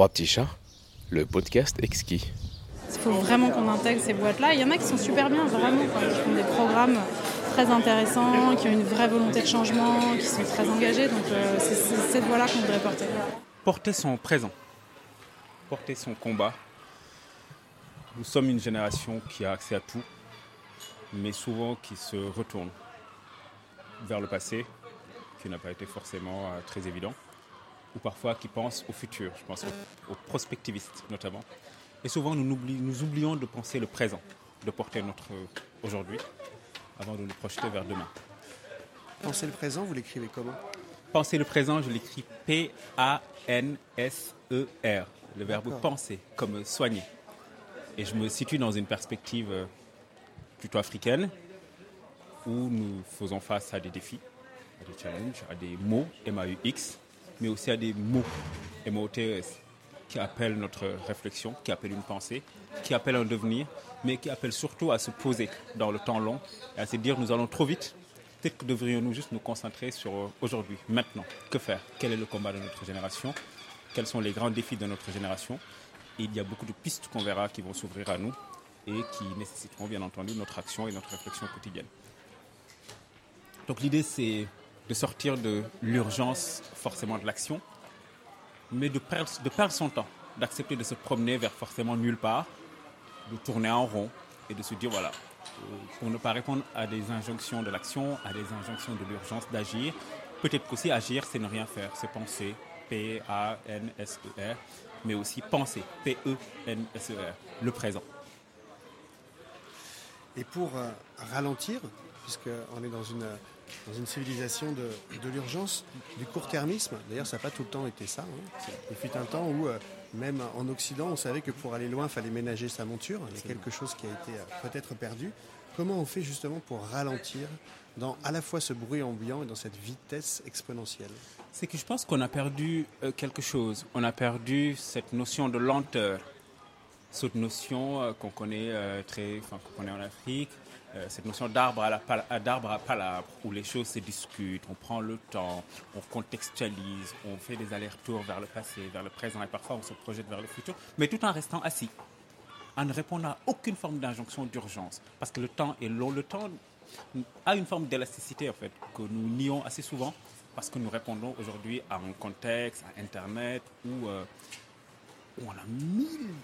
Papicha, le podcast exquis. Il faut vraiment qu'on intègre ces boîtes-là. Il y en a qui sont super bien, vraiment, qui font des programmes très intéressants, qui ont une vraie volonté de changement, qui sont très engagés. Donc euh, c'est cette voie-là qu'on voudrait porter. Porter son présent, porter son combat. Nous sommes une génération qui a accès à tout, mais souvent qui se retourne vers le passé, qui n'a pas été forcément euh, très évident, ou parfois qui pense au futur, je pense aux, prospectivistes notamment. Et souvent nous, nous oublions de penser le présent, de porter notre aujourd'hui, avant de nous projeter vers demain. Penser le présent, vous l'écrivez comment? Penser le présent, je l'écris P-A-N-S-E-R, le verbe penser, comme soigner. Et je me situe dans une perspective euh, plutôt africaine, où nous faisons face à des défis, à des challenges, à des mots, M-A-U-X, mais aussi à des mots, M-O-T-E-S, qui appellent notre réflexion, qui appellent une pensée, qui appellent un devenir, mais qui appellent surtout à se poser dans le temps long et à se dire nous allons trop vite. Peut-être que devrions-nous juste nous concentrer sur aujourd'hui, maintenant. Que faire? Quel est le combat de notre génération? Quels sont les grands défis de notre génération? Et Il y a beaucoup de pistes qu'on verra qui vont s'ouvrir à nous et qui nécessiteront bien entendu notre action et notre réflexion quotidienne. Donc l'idée c'est de sortir de l'urgence forcément de l'action, mais de perdre, de perdre son temps, d'accepter de se promener vers forcément nulle part, de tourner en rond et de se dire voilà, euh, pour ne pas répondre à des injonctions de l'action, à des injonctions de l'urgence d'agir, peut-être qu'aussi agir c'est ne rien faire, c'est penser, P-A-N-S-E-R, mais aussi penser, P-E-N-S-E-R, le présent. Et pour euh, ralentir, puisqu'on est dans une, dans une civilisation de, de l'urgence, du court-termisme. D'ailleurs, ça n'a pas tout le temps été ça. Hein. Il fut un temps où, euh, même en Occident, on savait que pour aller loin, il fallait ménager sa monture. Il y a quelque chose qui a été euh, peut-être perdu. Comment on fait justement pour ralentir dans à la fois ce bruit ambiant et dans cette vitesse exponentielle? C'est que je pense qu'on a perdu euh, quelque chose. On a perdu cette notion de lenteur cette notion qu'on connaît très, enfin, qu'on connaît en Afrique, euh, cette notion d'arbre à, d'arbre à palabre, où les choses se discutent, on prend le temps, on contextualise, on fait des allers-retours vers le passé, vers le présent, et parfois on se projette vers le futur, mais tout en restant assis, en ne répondant à aucune forme d'injonction d'urgence, parce que le temps est long, le temps a une forme d'élasticité en fait, que nous nions assez souvent, parce que nous répondons aujourd'hui à un contexte, à Internet, où, euh, où on a mille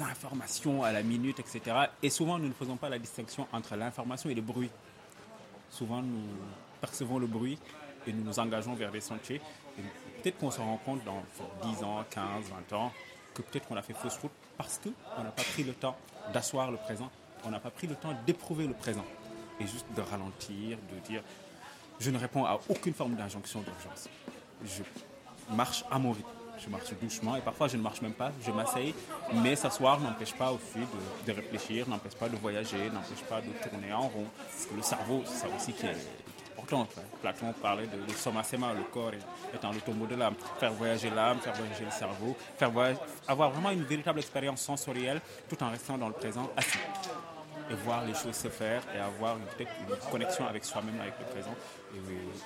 informations à la minute, etc. Et souvent, nous ne faisons pas la distinction entre l'information et le bruit. Souvent, nous percevons le bruit et nous nous engageons vers des sentiers. peut-être qu'on se rend compte dans 10 ans, 15, 20 ans que peut-être qu'on a fait fausse route parce qu'on n'a pas pris le temps d'asseoir le présent, on n'a pas pris le temps d'éprouver le présent et juste de ralentir, de dire je ne réponds à aucune forme d'injonction d'urgence. Je marche à mon rythme je marche doucement et parfois je ne marche même pas, je m'asseye, mais s'asseoir n'empêche pas aussi de, réfléchir, n'empêche pas de voyager, n'empêche pas de tourner en rond. le cerveau, c'est ça aussi qui est important. Platon parlait de, de somasema, le corps étant le tombeau de l'âme. Faire voyager l'âme, faire voyager le cerveau, faire avoir vraiment une véritable expérience sensorielle tout en restant dans le présent assis et voir les choses se faire et avoir une, une connexion avec soi-même, avec le présent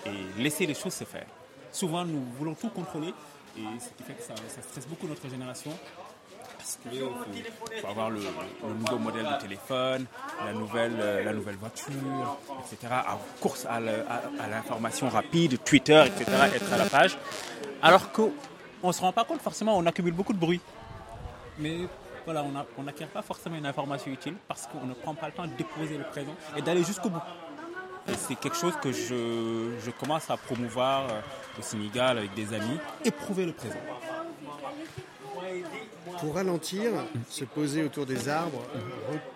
et, laisser les choses se faire. Souvent, nous voulons tout contrôler et ce qui fait que ça, stresse beaucoup notre génération. Parce qu'il faut, avoir le, nouveau modèle de téléphone, la nouvelle, euh, la nouvelle voiture, etc. À course à l'information rapide, Twitter, etc. Être à la page. Alors qu'on ne se rend pas compte, forcément, on accumule beaucoup de bruit. Mais voilà, on n'acquiert pas forcément une information utile parce qu'on ne prend pas le temps de déposer le présent et d'aller jusqu'au bout. C'est quelque chose que je, je, commence à promouvoir euh, au Sénégal avec des amis, éprouver le présent. Pour ralentir, se poser autour des arbres,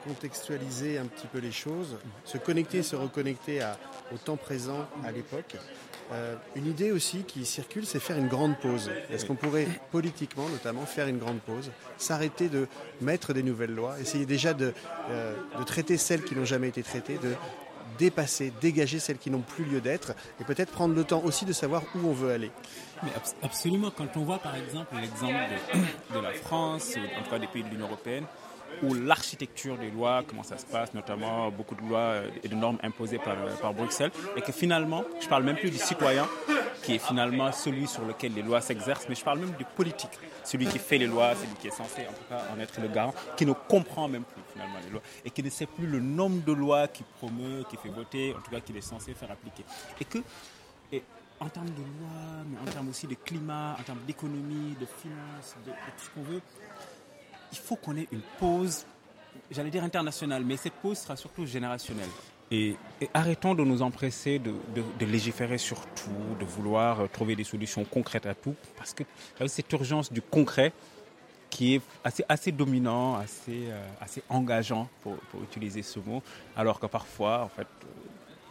recontextualiser un petit peu les choses, se connecter, se reconnecter à, au temps présent, à l'époque. Euh, une idée aussi qui circule, c'est faire une grande pause. Est-ce qu'on pourrait politiquement notamment faire une grande pause, s'arrêter de mettre des nouvelles lois, essayer déjà de, euh, de traiter celles qui n'ont jamais été traitées, de dépasser, dégager celles qui n'ont plus lieu d'être et peut-être prendre le temps aussi de savoir où on veut aller. Mais absolument, quand on voit par exemple l'exemple de, la France, ou en tout cas des pays de l'Union européenne, ou l'architecture des lois, comment ça se passe, notamment beaucoup de lois euh, et de normes imposées par, euh, par Bruxelles, et que finalement, je parle même plus du citoyen, qui est finalement celui sur lequel les lois s'exercent, mais je parle même du politique, celui qui fait les lois, celui qui est censé en tout cas en être le garant, qui ne comprend même plus finalement les lois, et qui ne sait plus le nombre de lois qui promeut, qui fait voter, en tout cas qu'il est censé faire appliquer. Et que, en termes de loi, mais en termes aussi de climat, en termes d'économie, de finances, de, de tout ce qu'on veut, il faut qu'on ait une pause, j'allais dire internationale, mais cette pause sera surtout générationnelle. Et, arrêtons de nous empresser de, légiférer sur tout, de vouloir euh, trouver des solutions concrètes à tout, parce que cette urgence du concret qui est assez, assez dominant, assez, euh, assez engageant, pour, utiliser ce mot, alors que parfois, en fait, euh,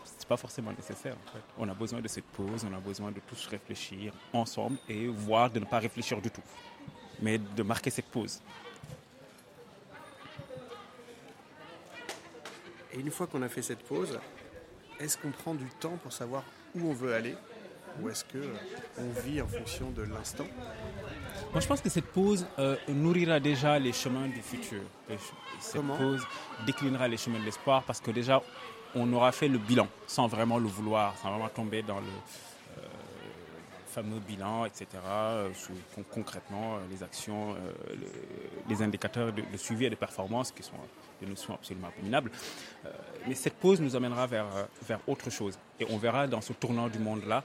c'est pas forcément nécessaire. On a besoin de cette pause, on a besoin de tous réfléchir ensemble et voir de ne pas réfléchir du tout, mais de marquer cette pause. Et une fois qu'on a fait cette pause, est-ce qu'on prend du temps pour savoir où on veut aller ou est-ce qu'on euh, vit en fonction de l'instant? Moi, je pense que cette pause euh, nourrira déjà les chemins du futur. Cette Comment? pause déclinera les chemins de l'espoir parce que déjà, on aura fait le bilan sans vraiment le vouloir, sans vraiment tomber dans le fameux bilan, etc. euh, concrètement, euh, les actions, euh, le- les indicateurs de, suivi et de performance qui sont des notions absolument abominables. Mais cette pause nous amènera vers, vers autre chose. Et on verra dans ce tournant du monde-là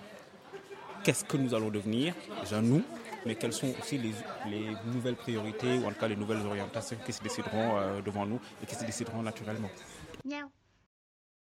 qu'est-ce que nous allons devenir, déjà nous, mais quelles sont aussi les, les nouvelles priorités ou en tout cas les nouvelles orientations qui se décideront devant nous et qui se décideront naturellement.